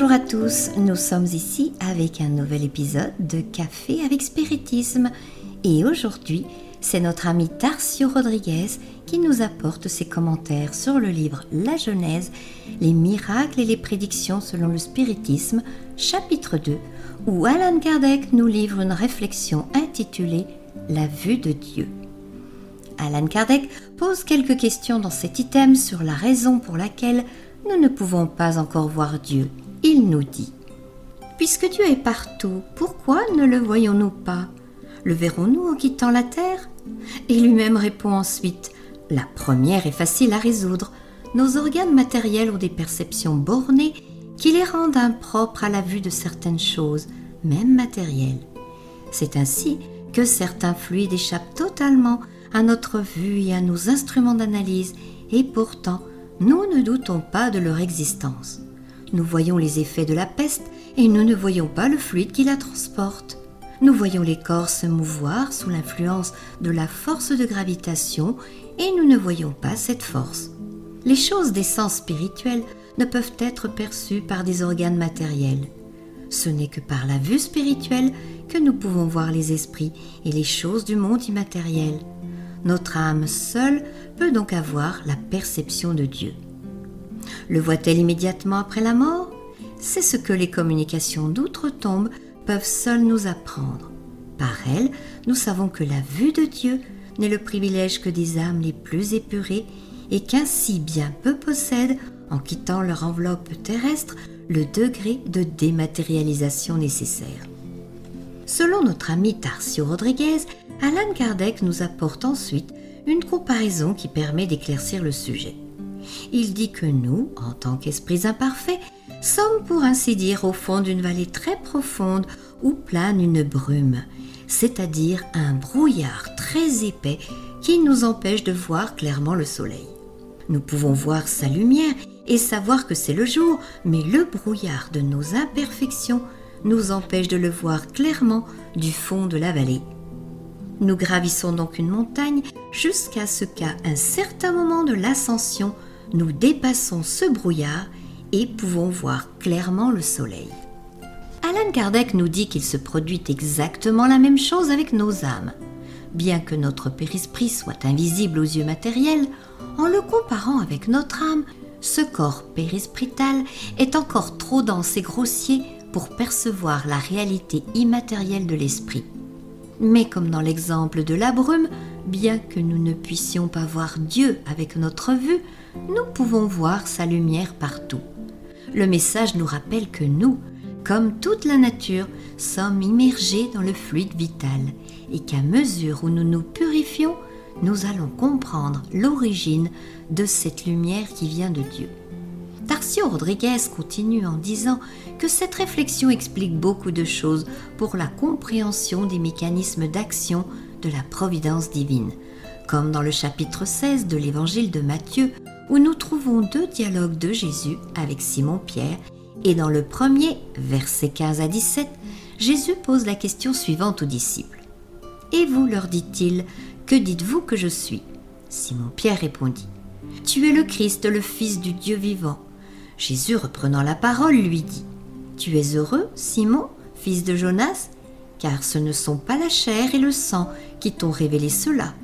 Bonjour à tous, nous sommes ici avec un nouvel épisode de Café avec Spiritisme et aujourd'hui c'est notre ami Tarcio Rodriguez qui nous apporte ses commentaires sur le livre La Genèse, les miracles et les prédictions selon le spiritisme, chapitre 2, où Alan Kardec nous livre une réflexion intitulée La vue de Dieu. Alan Kardec pose quelques questions dans cet item sur la raison pour laquelle nous ne pouvons pas encore voir Dieu. Il nous dit Puisque Dieu est partout, pourquoi ne le voyons-nous pas? Le verrons-nous en quittant la terre? Et lui-même répond ensuite La première est facile à résoudre. Nos organes matériels ont des perceptions bornées qui les rendent impropres à la vue de certaines choses, même matérielles. C'est ainsi que certains fluides échappent totalement à notre vue et à nos instruments d'analyse, et pourtant nous ne doutons pas de leur existence. Nous voyons les effets de la peste et nous ne voyons pas le fluide qui la transporte. Nous voyons les corps se mouvoir sous l'influence de la force de gravitation et nous ne voyons pas cette force. Les choses d'essence spirituelle ne peuvent être perçues par des organes matériels. Ce n'est que par la vue spirituelle que nous pouvons voir les esprits et les choses du monde immatériel. Notre âme seule peut donc avoir la perception de Dieu. Le voit-elle immédiatement après la mort? C'est ce que les communications d'outre-tombe peuvent seules nous apprendre. Par elles, nous savons que la vue de Dieu n'est le privilège que des âmes les plus épurées et qu'ainsi bien peu possèdent, en quittant leur enveloppe terrestre, le degré de dématérialisation nécessaire. Selon notre ami Tarcio Rodriguez, Alan Kardec nous apporte ensuite une comparaison qui permet d'éclaircir le sujet. Il dit que nous, en tant qu'esprits imparfaits, sommes pour ainsi dire au fond d'une vallée très profonde où plane une brume, c'est-à-dire un brouillard très épais qui nous empêche de voir clairement le soleil. Nous pouvons voir sa lumière et savoir que c'est le jour, mais le brouillard de nos imperfections nous empêche de le voir clairement du fond de la vallée. Nous gravissons donc une montagne jusqu'à ce qu'à un certain moment de l'ascension, nous dépassons ce brouillard et pouvons voir clairement le soleil. Alan Kardec nous dit qu'il se produit exactement la même chose avec nos âmes. Bien que notre périsprit soit invisible aux yeux matériels, en le comparant avec notre âme, ce corps périsprital est encore trop dense et grossier pour percevoir la réalité immatérielle de l'esprit. Mais comme dans l'exemple de la brume, bien que nous ne puissions pas voir Dieu avec notre vue, nous pouvons voir sa lumière partout. Le message nous rappelle que nous, comme toute la nature, sommes immergés dans le fluide vital et qu'à mesure où nous nous purifions, nous allons comprendre l'origine de cette lumière qui vient de Dieu. Tarcio Rodriguez continue en disant que cette réflexion explique beaucoup de choses pour la compréhension des mécanismes d'action de la providence divine, comme dans le chapitre 16 de l'évangile de Matthieu, où nous trouvons deux dialogues de Jésus avec Simon-Pierre, et dans le premier, versets 15 à 17, Jésus pose la question suivante aux disciples. Et vous, leur dit-il, que dites-vous que je suis? Simon-Pierre répondit, Tu es le Christ, le Fils du Dieu vivant. Jésus, reprenant la parole, lui dit Tu es heureux, Simon, fils de Jonas, car ce ne sont pas la chair et le sang qui t'ont révélé cela,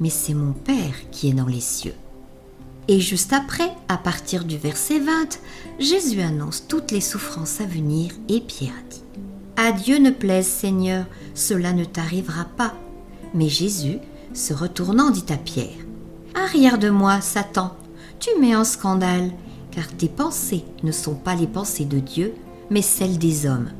mais c'est mon Père qui est dans les cieux. Et juste après, à partir du verset 20, Jésus annonce toutes les souffrances à venir et Pierre dit À Dieu ne plaise, Seigneur, cela ne t'arrivera pas. Mais Jésus, se retournant, dit à Pierre Arrière de moi, Satan, tu mets en scandale car tes pensées ne sont pas les pensées de Dieu, mais celles des hommes.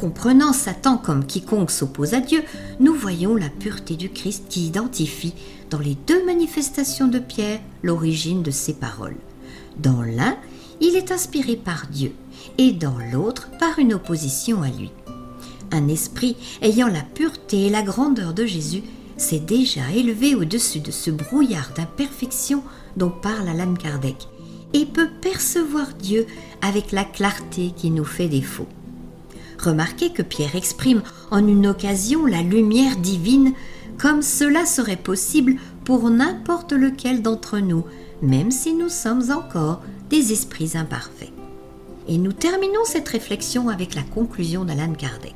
Comprenant Satan comme quiconque s'oppose à Dieu, nous voyons la pureté du Christ qui identifie dans les deux manifestations de Pierre l'origine de ses paroles. Dans l'un, il est inspiré par Dieu et dans l'autre par une opposition à lui. Un esprit ayant la pureté et la grandeur de Jésus s'est déjà élevé au-dessus de ce brouillard d'imperfection dont parle Alan Kardec et peut percevoir Dieu avec la clarté qui nous fait défaut. Remarquez que Pierre exprime en une occasion la lumière divine comme cela serait possible pour n'importe lequel d'entre nous, même si nous sommes encore des esprits imparfaits. Et nous terminons cette réflexion avec la conclusion d'Alan Kardec.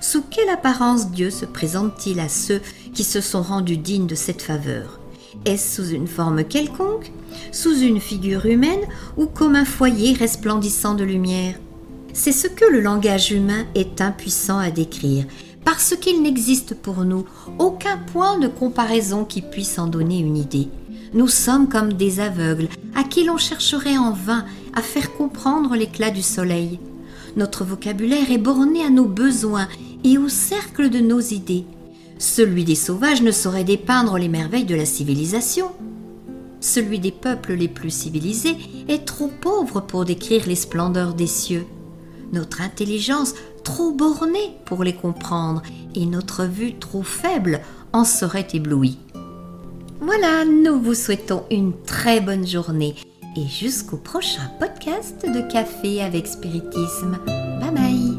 Sous quelle apparence Dieu se présente-t-il à ceux qui se sont rendus dignes de cette faveur? Est-ce sous une forme quelconque, sous une figure humaine ou comme un foyer resplendissant de lumière? C'est ce que le langage humain est impuissant à décrire, parce qu'il n'existe pour nous aucun point de comparaison qui puisse en donner une idée. Nous sommes comme des aveugles à qui l'on chercherait en vain à faire comprendre l'éclat du soleil. Notre vocabulaire est borné à nos besoins et au cercle de nos idées. Celui des sauvages ne saurait dépeindre les merveilles de la civilisation. Celui des peuples les plus civilisés est trop pauvre pour décrire les splendeurs des cieux. Notre intelligence trop bornée pour les comprendre et notre vue trop faible en serait éblouie. Voilà, nous vous souhaitons une très bonne journée et jusqu'au prochain podcast de Café avec Spiritisme. Bye bye